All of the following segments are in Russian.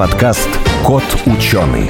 подкаст «Кот ученый».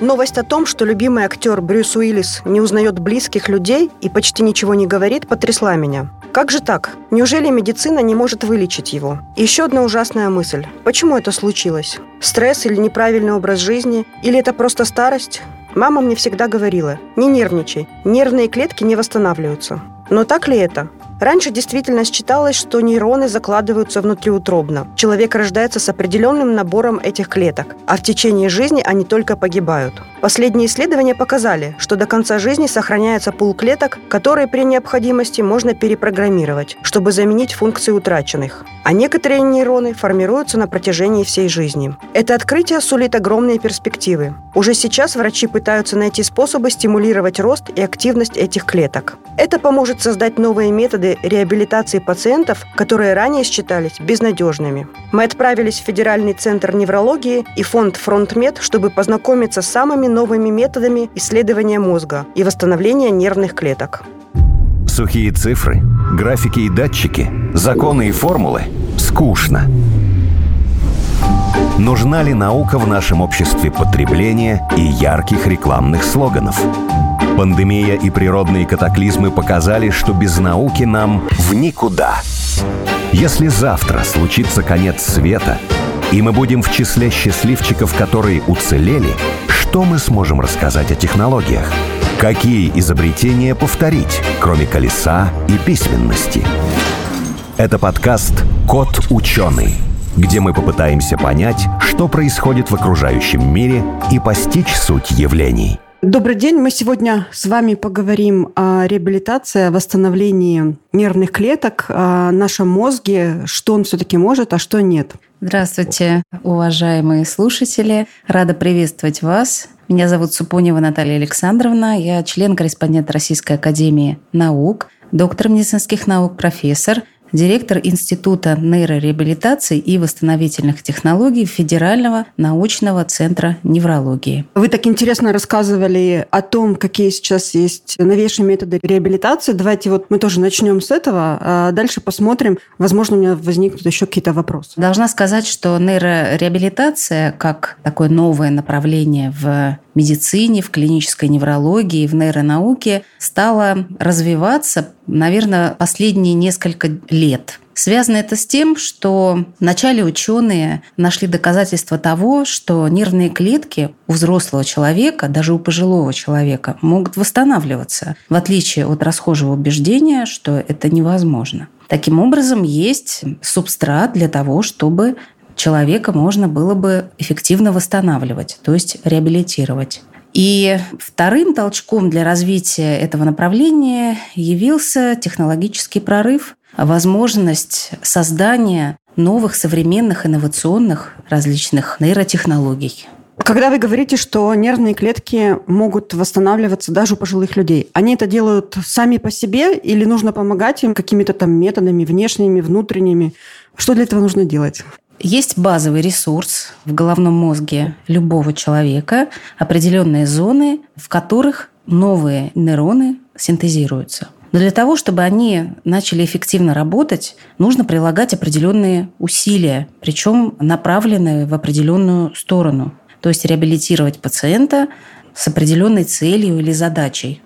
Новость о том, что любимый актер Брюс Уиллис не узнает близких людей и почти ничего не говорит, потрясла меня. Как же так? Неужели медицина не может вылечить его? Еще одна ужасная мысль. Почему это случилось? Стресс или неправильный образ жизни? Или это просто старость? Мама мне всегда говорила, не нервничай, нервные клетки не восстанавливаются. Но так ли это? Раньше действительно считалось, что нейроны закладываются внутриутробно. Человек рождается с определенным набором этих клеток, а в течение жизни они только погибают. Последние исследования показали, что до конца жизни сохраняется пул клеток, которые при необходимости можно перепрограммировать, чтобы заменить функции утраченных. А некоторые нейроны формируются на протяжении всей жизни. Это открытие сулит огромные перспективы. Уже сейчас врачи пытаются найти способы стимулировать рост и активность этих клеток. Это поможет создать новые методы реабилитации пациентов, которые ранее считались безнадежными. Мы отправились в Федеральный центр неврологии и фонд «Фронтмед», чтобы познакомиться с самыми новыми методами исследования мозга и восстановления нервных клеток. Сухие цифры, графики и датчики, законы и формулы – скучно. Нужна ли наука в нашем обществе потребления и ярких рекламных слоганов? Пандемия и природные катаклизмы показали, что без науки нам в никуда. Если завтра случится конец света, и мы будем в числе счастливчиков, которые уцелели, что мы сможем рассказать о технологиях? Какие изобретения повторить, кроме колеса и письменности? Это подкаст «Кот ученый», где мы попытаемся понять, что происходит в окружающем мире и постичь суть явлений – Добрый день. Мы сегодня с вами поговорим о реабилитации, о восстановлении нервных клеток, о нашем мозге, что он все-таки может, а что нет. Здравствуйте, уважаемые слушатели. Рада приветствовать вас. Меня зовут Супонева Наталья Александровна. Я член-корреспондент Российской Академии Наук, доктор медицинских наук, профессор, директор Института нейрореабилитации и восстановительных технологий Федерального научного центра неврологии. Вы так интересно рассказывали о том, какие сейчас есть новейшие методы реабилитации. Давайте вот мы тоже начнем с этого, а дальше посмотрим. Возможно, у меня возникнут еще какие-то вопросы. Должна сказать, что нейрореабилитация как такое новое направление в медицине, в клинической неврологии, в нейронауке стала развиваться, наверное, последние несколько лет. Связано это с тем, что вначале ученые нашли доказательства того, что нервные клетки у взрослого человека, даже у пожилого человека, могут восстанавливаться, в отличие от расхожего убеждения, что это невозможно. Таким образом, есть субстрат для того, чтобы человека можно было бы эффективно восстанавливать, то есть реабилитировать. И вторым толчком для развития этого направления явился технологический прорыв, возможность создания новых современных инновационных различных нейротехнологий. Когда вы говорите, что нервные клетки могут восстанавливаться даже у пожилых людей, они это делают сами по себе или нужно помогать им какими-то там методами внешними, внутренними? Что для этого нужно делать? Есть базовый ресурс в головном мозге любого человека, определенные зоны, в которых новые нейроны синтезируются. Но для того, чтобы они начали эффективно работать, нужно прилагать определенные усилия, причем направленные в определенную сторону. То есть реабилитировать пациента с определенной целью или задачей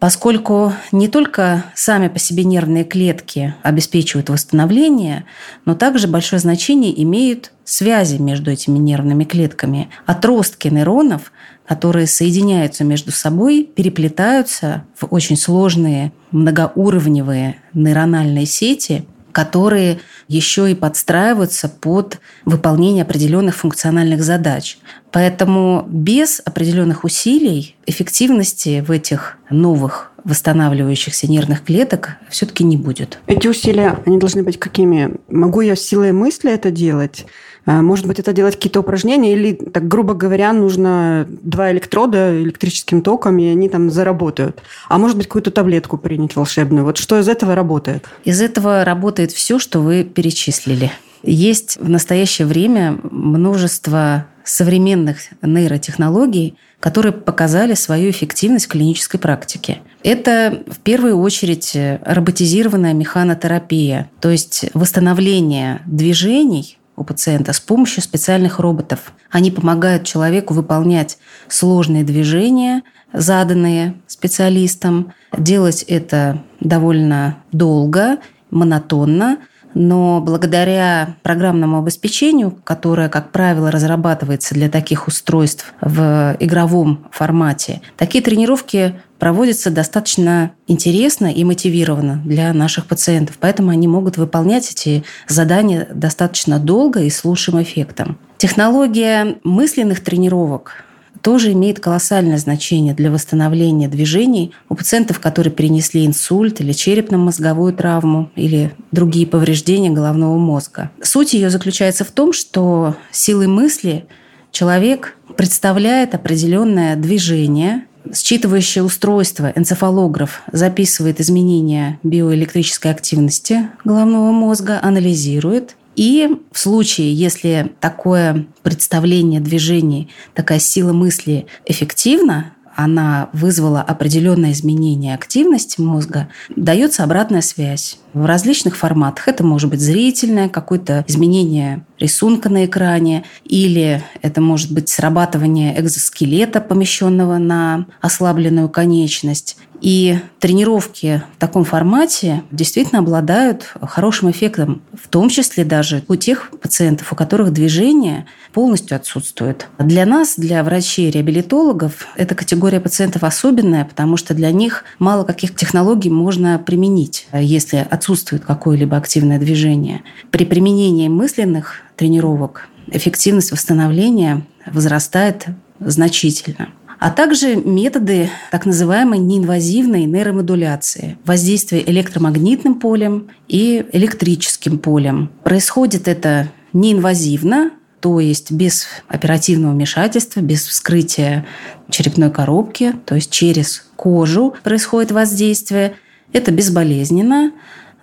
поскольку не только сами по себе нервные клетки обеспечивают восстановление, но также большое значение имеют связи между этими нервными клетками. Отростки нейронов, которые соединяются между собой, переплетаются в очень сложные многоуровневые нейрональные сети – которые еще и подстраиваются под выполнение определенных функциональных задач. Поэтому без определенных усилий эффективности в этих новых восстанавливающихся нервных клеток все-таки не будет. Эти усилия, они должны быть какими? Могу я силой мысли это делать? А, может быть, это делать какие-то упражнения, или, так грубо говоря, нужно два электрода электрическим током, и они там заработают. А может быть, какую-то таблетку принять волшебную. Вот что из этого работает? Из этого работает все, что вы перечислили. Есть в настоящее время множество современных нейротехнологий, которые показали свою эффективность в клинической практике. Это в первую очередь роботизированная механотерапия, то есть восстановление движений у пациента с помощью специальных роботов. Они помогают человеку выполнять сложные движения, заданные специалистом. Делать это довольно долго, монотонно, но благодаря программному обеспечению, которое, как правило, разрабатывается для таких устройств в игровом формате, такие тренировки проводятся достаточно интересно и мотивированно для наших пациентов. Поэтому они могут выполнять эти задания достаточно долго и с лучшим эффектом. Технология мысленных тренировок тоже имеет колоссальное значение для восстановления движений у пациентов, которые перенесли инсульт или черепно-мозговую травму или другие повреждения головного мозга. Суть ее заключается в том, что силой мысли человек представляет определенное движение, Считывающее устройство, энцефалограф, записывает изменения биоэлектрической активности головного мозга, анализирует. И в случае, если такое представление движений, такая сила мысли эффективна, она вызвала определенное изменение активности мозга, дается обратная связь в различных форматах. Это может быть зрительное, какое-то изменение рисунка на экране, или это может быть срабатывание экзоскелета, помещенного на ослабленную конечность, и тренировки в таком формате действительно обладают хорошим эффектом, в том числе даже у тех пациентов, у которых движение полностью отсутствует. Для нас, для врачей-реабилитологов, эта категория пациентов особенная, потому что для них мало каких технологий можно применить, если отсутствует какое-либо активное движение. При применении мысленных тренировок эффективность восстановления возрастает значительно а также методы так называемой неинвазивной нейромодуляции, воздействия электромагнитным полем и электрическим полем. Происходит это неинвазивно, то есть без оперативного вмешательства, без вскрытия черепной коробки, то есть через кожу происходит воздействие. Это безболезненно,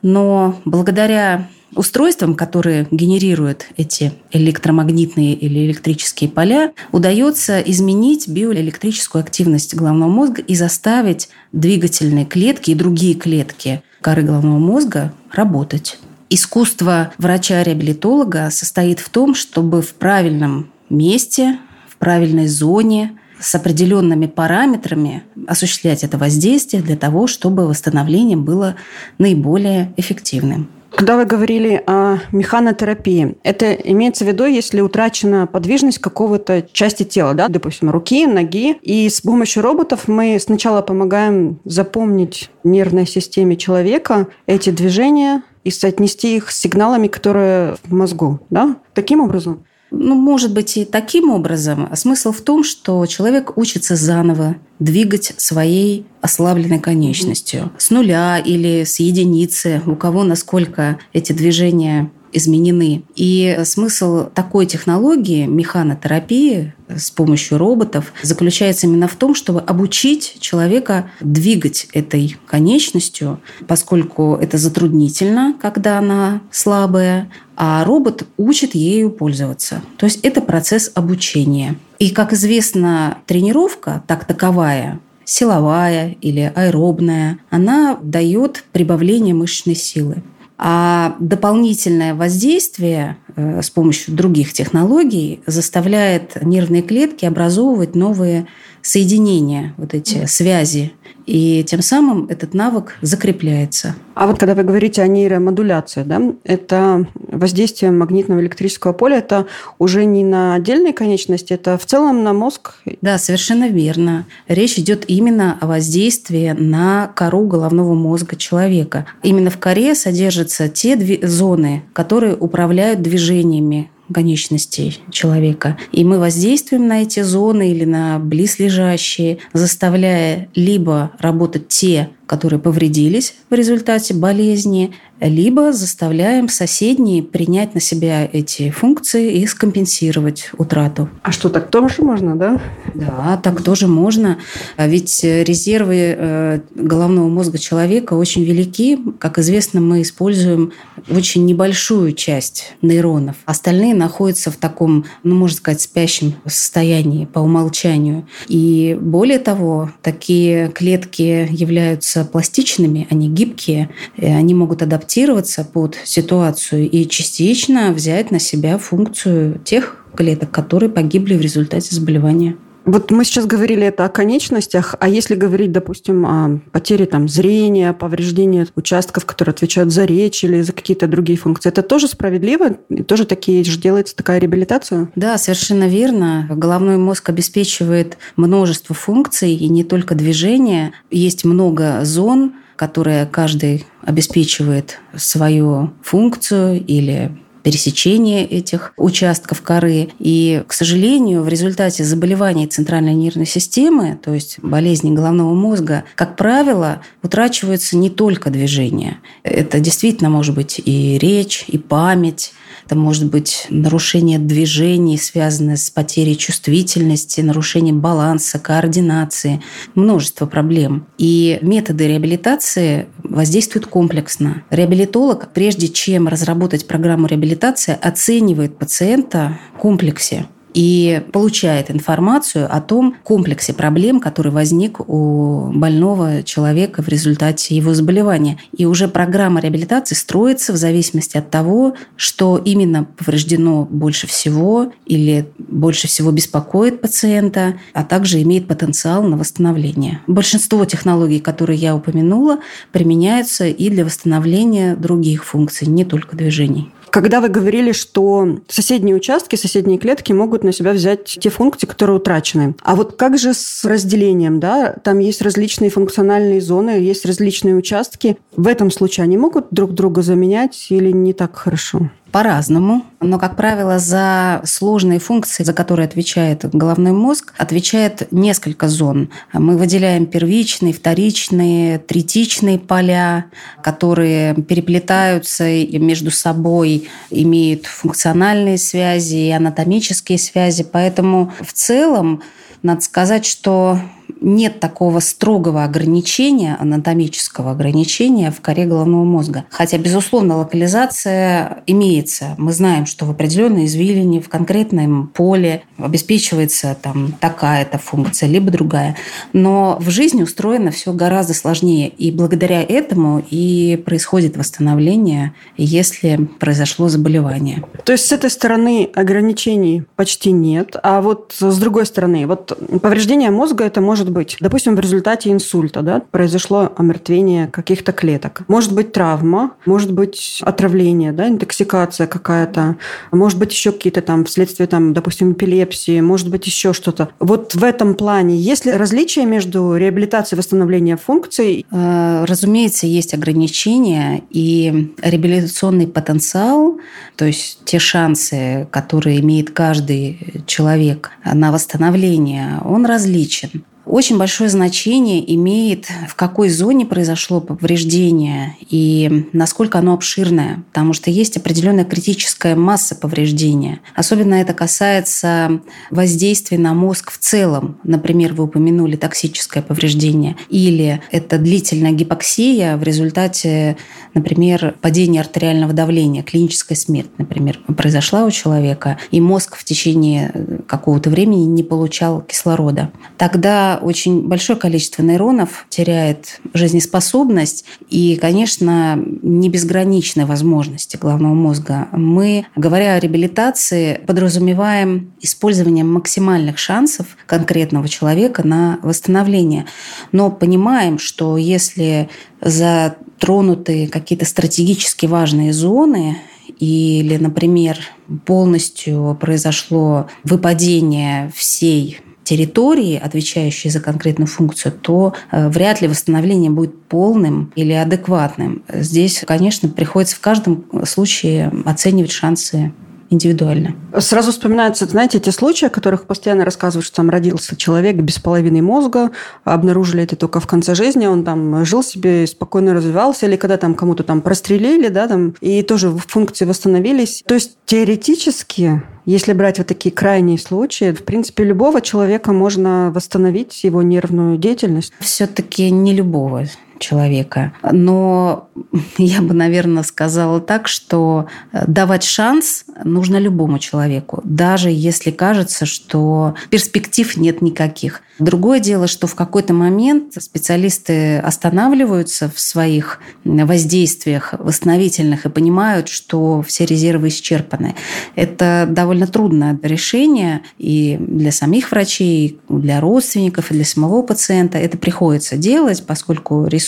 но благодаря устройствам, которые генерируют эти электромагнитные или электрические поля, удается изменить биоэлектрическую активность головного мозга и заставить двигательные клетки и другие клетки коры головного мозга работать. Искусство врача-реабилитолога состоит в том, чтобы в правильном месте, в правильной зоне, с определенными параметрами осуществлять это воздействие для того, чтобы восстановление было наиболее эффективным. Когда вы говорили о механотерапии, это имеется в виду, если утрачена подвижность какого-то части тела, да, допустим, руки, ноги, и с помощью роботов мы сначала помогаем запомнить нервной системе человека эти движения и соотнести их с сигналами, которые в мозгу, да? Таким образом? Ну, может быть, и таким образом. Смысл в том, что человек учится заново двигать своей ослабленной конечностью. С нуля или с единицы, у кого насколько эти движения изменены. И смысл такой технологии, механотерапии с помощью роботов, заключается именно в том, чтобы обучить человека двигать этой конечностью, поскольку это затруднительно, когда она слабая, а робот учит ею пользоваться. То есть это процесс обучения. И, как известно, тренировка, так таковая, силовая или аэробная, она дает прибавление мышечной силы. А дополнительное воздействие с помощью других технологий заставляет нервные клетки образовывать новые соединения, вот эти связи и тем самым этот навык закрепляется. А вот когда вы говорите о нейромодуляции, да, это воздействие магнитного электрического поля, это уже не на отдельные конечности, это в целом на мозг? Да, совершенно верно. Речь идет именно о воздействии на кору головного мозга человека. Именно в коре содержатся те зоны, которые управляют движениями конечностей человека. И мы воздействуем на эти зоны или на близлежащие, заставляя либо работать те, которые повредились в результате болезни, либо заставляем соседние принять на себя эти функции и скомпенсировать утрату. А что, так тоже можно, да? Да, так тоже можно. А ведь резервы э, головного мозга человека очень велики. Как известно, мы используем очень небольшую часть нейронов. Остальные находятся в таком, ну, можно сказать, спящем состоянии по умолчанию. И более того, такие клетки являются пластичными, они гибкие, они могут адаптироваться адаптироваться под ситуацию и частично взять на себя функцию тех клеток, которые погибли в результате заболевания. Вот мы сейчас говорили это о конечностях, а если говорить, допустим, о потере там, зрения, повреждении участков, которые отвечают за речь или за какие-то другие функции, это тоже справедливо? И тоже такие же делается такая реабилитация? Да, совершенно верно. Головной мозг обеспечивает множество функций, и не только движение. Есть много зон, которые каждый обеспечивает свою функцию или пересечение этих участков коры. И, к сожалению, в результате заболеваний центральной нервной системы, то есть болезни головного мозга, как правило, утрачиваются не только движение. Это действительно может быть и речь, и память, это может быть нарушение движений, связанное с потерей чувствительности, нарушение баланса, координации, множество проблем. И методы реабилитации воздействуют комплексно. Реабилитолог, прежде чем разработать программу реабилитации, оценивает пациента в комплексе и получает информацию о том комплексе проблем, который возник у больного человека в результате его заболевания. И уже программа реабилитации строится в зависимости от того, что именно повреждено больше всего или больше всего беспокоит пациента, а также имеет потенциал на восстановление. Большинство технологий, которые я упомянула, применяются и для восстановления других функций, не только движений. Когда вы говорили, что соседние участки, соседние клетки могут на себя взять те функции, которые утрачены. А вот как же с разделением, да? Там есть различные функциональные зоны, есть различные участки. В этом случае они могут друг друга заменять или не так хорошо? По-разному. Но, как правило, за сложные функции, за которые отвечает головной мозг, отвечает несколько зон. Мы выделяем первичные, вторичные, третичные поля, которые переплетаются между собой, имеют функциональные связи и анатомические связи. Поэтому в целом надо сказать, что нет такого строгого ограничения, анатомического ограничения в коре головного мозга. Хотя, безусловно, локализация имеется. Мы знаем, что в определенной извилине, в конкретном поле обеспечивается там такая-то функция, либо другая. Но в жизни устроено все гораздо сложнее. И благодаря этому и происходит восстановление, если произошло заболевание. То есть с этой стороны ограничений почти нет. А вот с другой стороны, вот повреждение мозга это может может быть, допустим, в результате инсульта да, произошло омертвение каких-то клеток. Может быть травма, может быть отравление, да, интоксикация какая-то, может быть еще какие-то там вследствие, там, допустим, эпилепсии, может быть еще что-то. Вот в этом плане есть ли различия между реабилитацией и восстановлением функций? Э, разумеется, есть ограничения, и реабилитационный потенциал, то есть те шансы, которые имеет каждый человек на восстановление, он различен. Очень большое значение имеет, в какой зоне произошло повреждение и насколько оно обширное, потому что есть определенная критическая масса повреждения. Особенно это касается воздействия на мозг в целом. Например, вы упомянули токсическое повреждение. Или это длительная гипоксия в результате, например, падения артериального давления, клиническая смерть, например, произошла у человека, и мозг в течение какого-то времени не получал кислорода. Тогда очень большое количество нейронов теряет жизнеспособность и, конечно, не безграничные возможности головного мозга. Мы, говоря о реабилитации, подразумеваем использование максимальных шансов конкретного человека на восстановление. Но понимаем, что если затронуты какие-то стратегически важные зоны, или, например, полностью произошло выпадение всей территории, отвечающей за конкретную функцию, то э, вряд ли восстановление будет полным или адекватным. Здесь, конечно, приходится в каждом случае оценивать шансы индивидуально. Сразу вспоминаются, знаете, те случаи, о которых постоянно рассказывают, что там родился человек без половины мозга, обнаружили это только в конце жизни, он там жил себе, спокойно развивался, или когда там кому-то там прострелили, да, там, и тоже функции восстановились. То есть теоретически если брать вот такие крайние случаи, в принципе, любого человека можно восстановить его нервную деятельность. Все-таки не любого человека. Но я бы, наверное, сказала так, что э, давать шанс нужно любому человеку, даже если кажется, что перспектив нет никаких. Другое дело, что в какой-то момент специалисты останавливаются в своих воздействиях восстановительных и понимают, что все резервы исчерпаны. Это довольно трудное решение и для самих врачей, и для родственников, и для самого пациента. Это приходится делать, поскольку ресурсы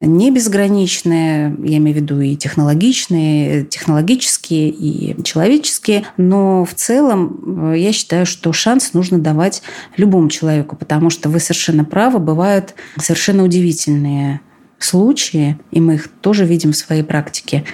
не безграничные, я имею в виду и технологичные, технологические, и человеческие. Но в целом э, я считаю, что шанс нужно давать любому человеку, потому что вы совершенно правы, бывают совершенно удивительные случаи, и мы их тоже видим в своей практике.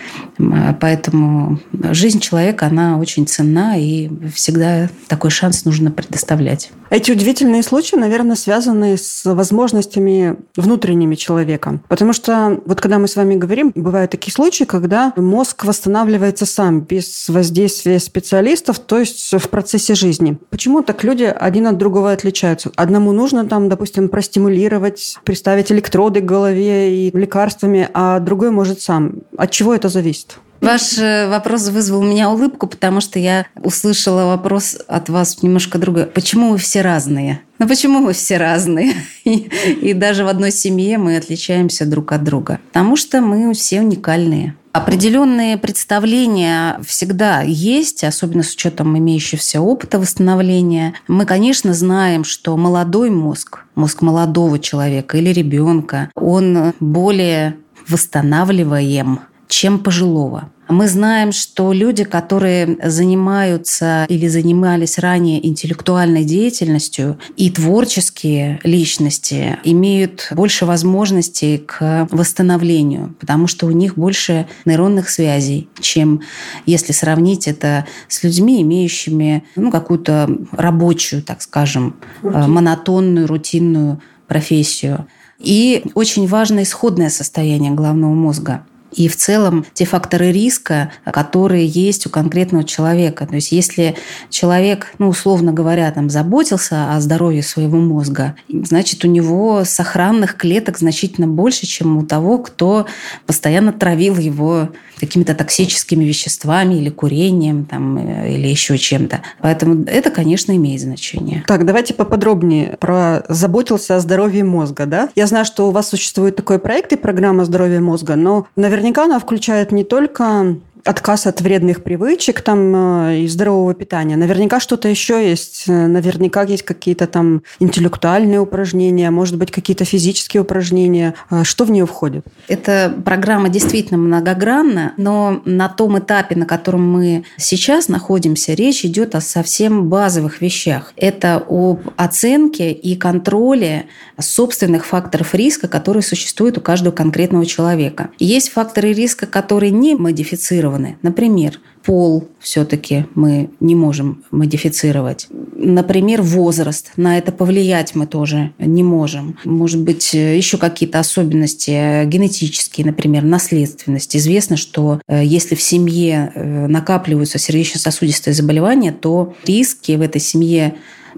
Поэтому жизнь человека, она очень ценна, и всегда такой шанс нужно предоставлять. Эти удивительные случаи, наверное, связаны с возможностями внутренними человека. Потому что вот когда мы с вами говорим, бывают такие случаи, когда мозг восстанавливается сам, без воздействия специалистов, то есть в процессе жизни. Почему так люди один от другого отличаются? Одному нужно там, допустим, простимулировать, приставить электроды к голове и лекарствами, а другой может сам. От чего это зависит? Ваш э, вопрос вызвал у меня улыбку, потому что я услышала вопрос от вас немножко другой. Почему вы все разные? Ну почему мы все разные? И, и даже в одной семье мы отличаемся друг от друга. Потому что мы все уникальные. Определенные представления всегда есть, особенно с учетом имеющегося опыта восстановления. Мы, конечно, знаем, что молодой мозг, мозг молодого человека или ребенка, он более восстанавливаем, чем пожилого. Мы знаем, что люди, которые занимаются или занимались ранее интеллектуальной деятельностью и творческие личности имеют больше возможностей к восстановлению, потому что у них больше нейронных связей, чем если сравнить это с людьми, имеющими ну, какую-то рабочую, так скажем, Рутин. монотонную, рутинную профессию. И очень важно исходное состояние головного мозга и в целом те факторы риска, которые есть у конкретного человека. То есть если человек, ну, условно говоря, там, заботился о здоровье своего мозга, значит, у него сохранных клеток значительно больше, чем у того, кто постоянно травил его какими-то токсическими веществами или курением там, э, или еще чем-то. Поэтому это, конечно, имеет значение. Так, давайте поподробнее про заботился о здоровье мозга. Да? Я знаю, что у вас существует такой проект и программа здоровья мозга, но наверняка она включает не только отказ от вредных привычек там э, и здорового питания. Наверняка что-то еще есть. Э, наверняка есть какие-то там интеллектуальные упражнения, может быть, какие-то физические упражнения. Э, что в нее входит? Эта программа действительно многогранна, но на том этапе, на котором мы сейчас находимся, речь идет о совсем базовых вещах. Это об оценке и контроле собственных факторов риска, которые существуют у каждого конкретного человека. Есть факторы риска, которые не модифицированы модифицированы. Например, пол все-таки мы не можем модифицировать. Например, возраст. На это повлиять мы тоже не можем. Может быть, еще какие-то особенности генетические, например, наследственность. Известно, что э, если в семье э, накапливаются сердечно-сосудистые заболевания, то риски в этой семье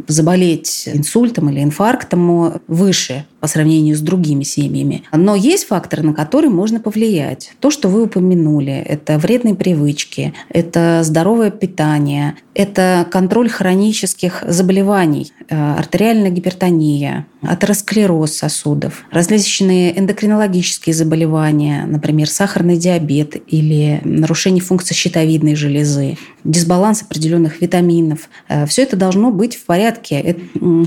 заболеть инсультом или инфарктом выше по сравнению с другими семьями. Но есть факторы, на которые можно повлиять. То, что вы упомянули, это вредные привычки, это здоровое питание, это контроль хронических заболеваний, э, артериальная гипертония, атеросклероз сосудов, различные эндокринологические заболевания, например, сахарный диабет или нарушение функции щитовидной железы, дисбаланс определенных витаминов. Э, Все это должно быть в порядке. Это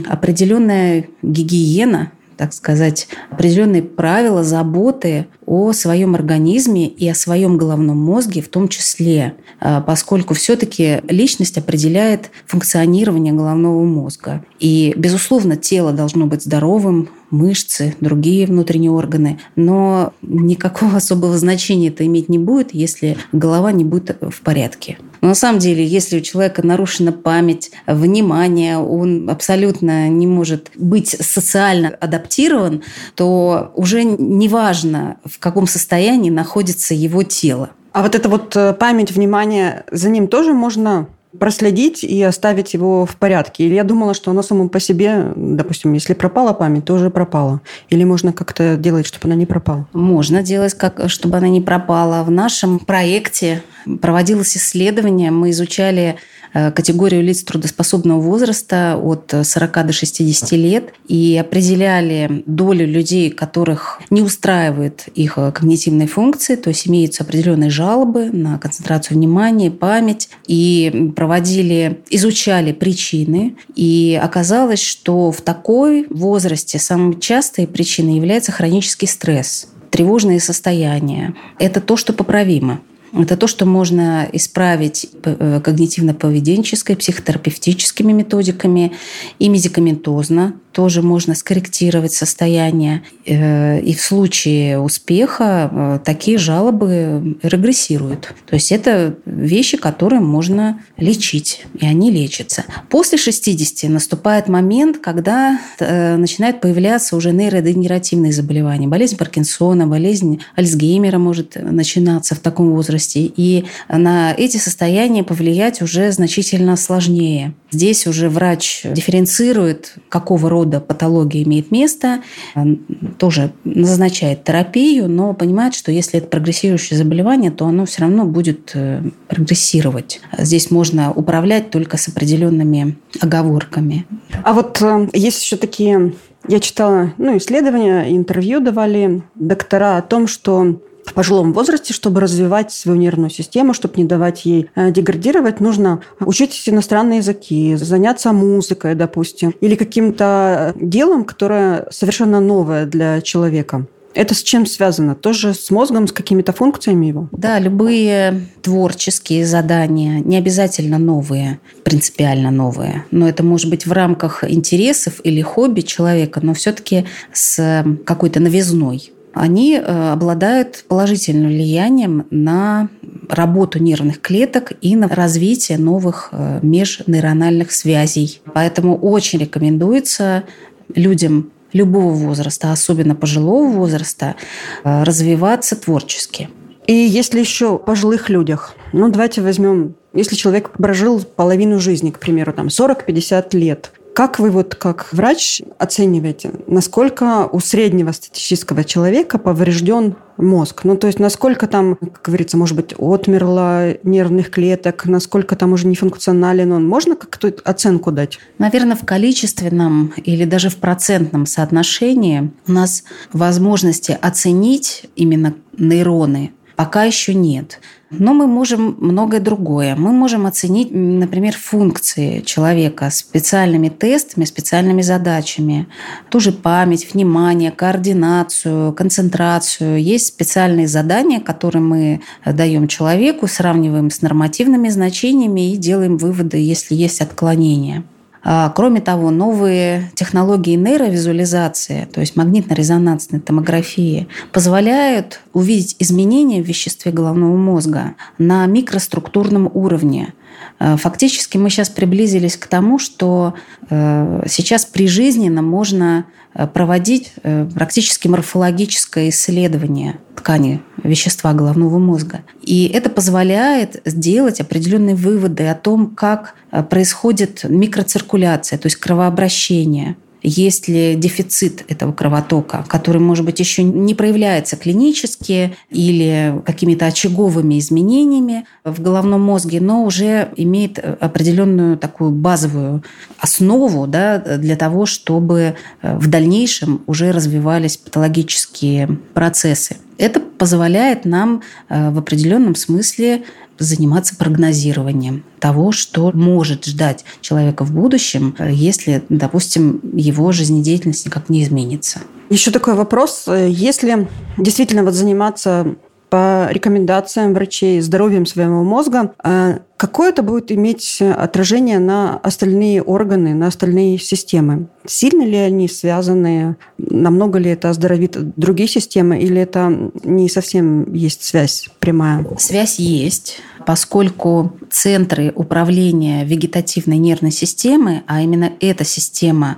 определенная гигиена так сказать, определенные правила заботы о своем организме и о своем головном мозге в том числе, а, поскольку все-таки личность определяет функционирование головного мозга. И, безусловно, тело должно быть здоровым, мышцы, другие внутренние органы. Но никакого особого значения это иметь не будет, если голова не будет в порядке. Но на самом деле, если у человека нарушена память, внимание, он абсолютно не может быть социально адаптирован, то уже неважно, в каком состоянии находится его тело. А вот эта вот э, память, внимание, за ним тоже можно проследить и оставить его в порядке? Или я думала, что оно само по себе, допустим, если пропала память, то уже пропала. Или можно как-то делать, чтобы она не пропала? Можно делать, как, чтобы она не пропала. В нашем проекте проводилось исследование, мы изучали Э, категорию лиц трудоспособного возраста от 40 до 60 лет и определяли долю людей, которых не устраивает их э, когнитивные функции, то есть имеются определенные жалобы на концентрацию внимания, память, и проводили, изучали причины, и оказалось, что в такой возрасте самой частой причиной является хронический стресс тревожные состояния. Это то, что поправимо. Это то, что можно исправить э, когнитивно-поведенческой, психотерапевтическими методиками и медикаментозно тоже можно скорректировать состояние. Э, и в случае успеха э, такие жалобы регрессируют. То есть это вещи, которые можно лечить, и они лечатся. После 60 наступает момент, когда начинают появляться уже нейродегенеративные заболевания. Болезнь Паркинсона, болезнь Альцгеймера может начинаться в таком возрасте. И на эти состояния повлиять уже значительно сложнее. Здесь уже врач дифференцирует, какого рода патология имеет место, тоже назначает терапию, но понимает, что если это прогрессирующее заболевание, то оно все равно будет э, прогрессировать. Здесь можно управлять только с определенными оговорками. А вот э, есть еще такие я читала ну, исследования, интервью давали доктора о том, что в пожилом возрасте, чтобы развивать свою нервную систему, чтобы не давать ей э, деградировать, нужно учить иностранные языки, заняться музыкой, допустим, или каким-то делом, которое совершенно новое для человека. Это с чем связано? Тоже с мозгом, с какими-то функциями его? Да, любые творческие задания, не обязательно новые, принципиально новые, но это может быть в рамках интересов или хобби человека, но все-таки с какой-то новизной они э, обладают положительным влиянием на работу нервных клеток и на развитие новых э, межнейрональных связей. Поэтому очень рекомендуется людям любого возраста, особенно пожилого возраста, э, развиваться творчески. И если еще о пожилых людях, ну давайте возьмем, если человек прожил половину жизни, к примеру, там 40-50 лет, как вы вот как врач оцениваете, насколько у среднего статистического человека поврежден мозг? Ну, то есть насколько там, как говорится, может быть, отмерло нервных клеток, насколько там уже нефункционален он? Можно как-то оценку дать? Наверное, в количественном или даже в процентном соотношении у нас возможности оценить именно нейроны пока еще нет. Но мы можем многое другое. Мы можем оценить, например, функции человека специальными тестами, специальными задачами. Ту же память, внимание, координацию, концентрацию. Есть специальные задания, которые мы даем человеку, сравниваем с нормативными значениями и делаем выводы, если есть отклонения. А, кроме того, новые технологии нейровизуализации, то есть магнитно-резонансной томографии, позволяют увидеть изменения в веществе головного мозга на микроструктурном уровне. А, фактически мы сейчас приблизились к тому, что э, сейчас прижизненно можно Э, проводить э, практически морфологическое исследование ткани вещества головного мозга. И это позволяет сделать определенные выводы о том, как э, происходит микроциркуляция, то есть кровообращение есть ли дефицит этого кровотока, который, может быть, еще не проявляется клинически или какими-то очаговыми изменениями в головном мозге, но уже имеет определенную такую базовую основу да, для того, чтобы в дальнейшем уже развивались патологические процессы. Это позволяет нам в определенном смысле заниматься прогнозированием того, что может ждать человека в будущем, если, допустим, его жизнедеятельность никак не изменится. Еще такой вопрос. Если действительно вот заниматься по рекомендациям врачей здоровьем своего мозга, какое это будет иметь отражение на остальные органы, на остальные системы? Сильно ли они связаны? Намного ли это оздоровит другие системы? Или это не совсем есть связь прямая? Связь есть поскольку центры управления вегетативной нервной системы, а именно эта система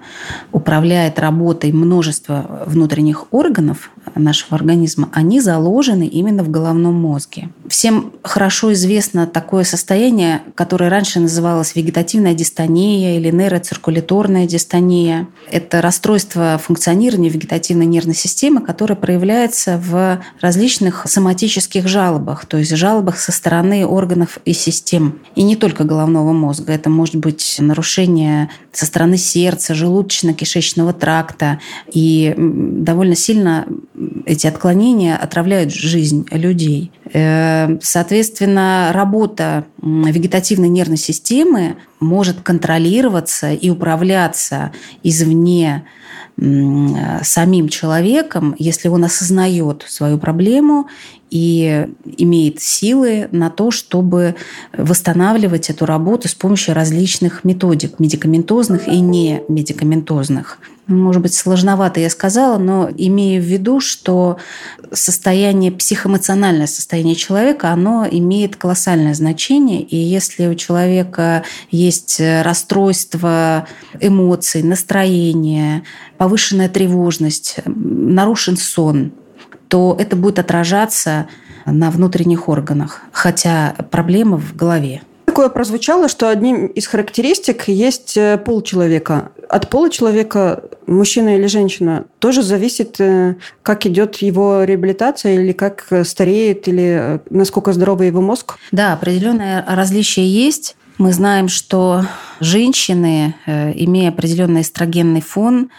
управляет работой множества внутренних органов нашего организма, они заложены именно в головном мозге. Всем хорошо известно такое состояние состояние, которое раньше называлось вегетативная дистония или нейроциркуляторная дистония. Это расстройство функционирования вегетативной нервной системы, которое проявляется в различных соматических жалобах, то есть жалобах со стороны органов и систем. И не только головного мозга. Это может быть нарушение со стороны сердца, желудочно-кишечного тракта. И довольно сильно эти отклонения отравляют жизнь людей. Э, соответственно, работа вегетативной нервной системы может контролироваться и управляться извне самим человеком, если он осознает свою проблему и имеет силы на то, чтобы восстанавливать эту работу с помощью различных методик, медикаментозных и не медикаментозных. Может быть, сложновато я сказала, но имею в виду, что состояние, психоэмоциональное состояние человека, оно имеет колоссальное значение. И если у человека есть расстройство эмоций, настроение, повышенная тревожность, нарушен сон, то это будет отражаться на внутренних органах, хотя проблема в голове. Такое прозвучало, что одним из характеристик есть э, пол человека. От пола человека, мужчина или женщина, тоже зависит, э, как идет его реабилитация или как стареет, или э, насколько здоровый его мозг? Да, определенное различие есть. Мы знаем, что женщины, имея определенный эстрогенный фон,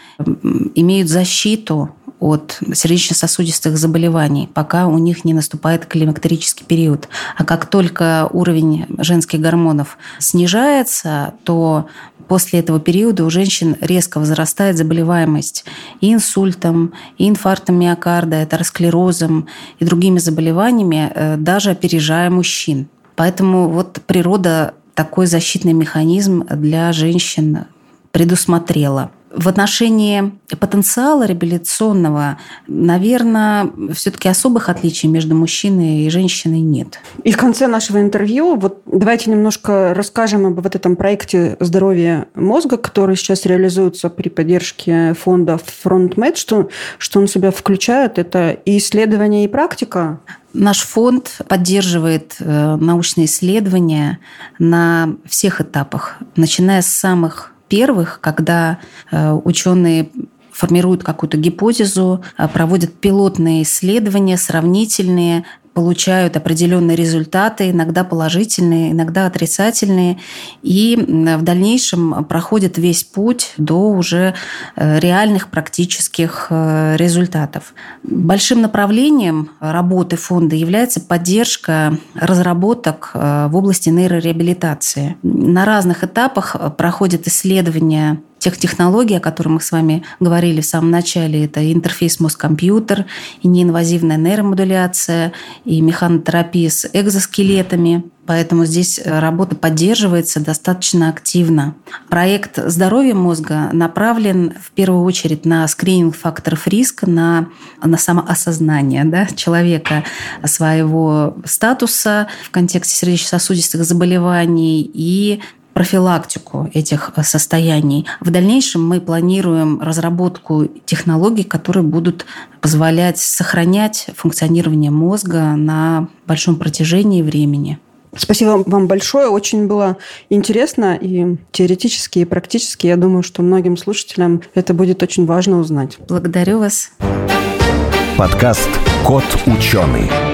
имеют защиту от сердечно-сосудистых заболеваний, пока у них не наступает климактерический период. А как только уровень женских гормонов снижается, то после этого периода у женщин резко возрастает заболеваемость и инсультом, и инфарктом миокарда, атеросклерозом и другими заболеваниями, э, даже опережая мужчин. Поэтому вот природа такой защитный механизм для женщин предусмотрела. В отношении потенциала реабилитационного, наверное, все-таки особых отличий между мужчиной и женщиной нет. И в конце нашего интервью вот давайте немножко расскажем об вот этом проекте здоровья мозга, который сейчас реализуется при поддержке фонда FrontMed. Что, что он себя включает? Это и исследование, и практика? Наш фонд поддерживает э, научные исследования на всех этапах, начиная с самых первых, когда э, ученые формируют какую-то гипотезу, э, проводят пилотные исследования, сравнительные, получают определенные результаты, иногда положительные, иногда отрицательные, и в дальнейшем проходят весь путь до уже э, реальных практических результатов. Большим направлением работы фонда является поддержка разработок в области нейрореабилитации. На разных этапах проходят исследования тех технологий, о которых мы с вами говорили в самом начале. Это интерфейс мозг-компьютер, неинвазивная нейромодуляция, и механотерапия с экзоскелетами. Поэтому здесь работа поддерживается достаточно активно. Проект здоровья мозга направлен в первую очередь на скрининг факторов риска, на, на самоосознание да, человека своего статуса в контексте сердечно-сосудистых заболеваний и профилактику этих э, состояний. В дальнейшем мы планируем разработку технологий, которые будут позволять сохранять функционирование мозга на большом протяжении времени. Спасибо вам большое. Очень было интересно и теоретически, и практически. Я думаю, что многим слушателям это будет очень важно узнать. Благодарю вас. Подкаст «Кот ученый».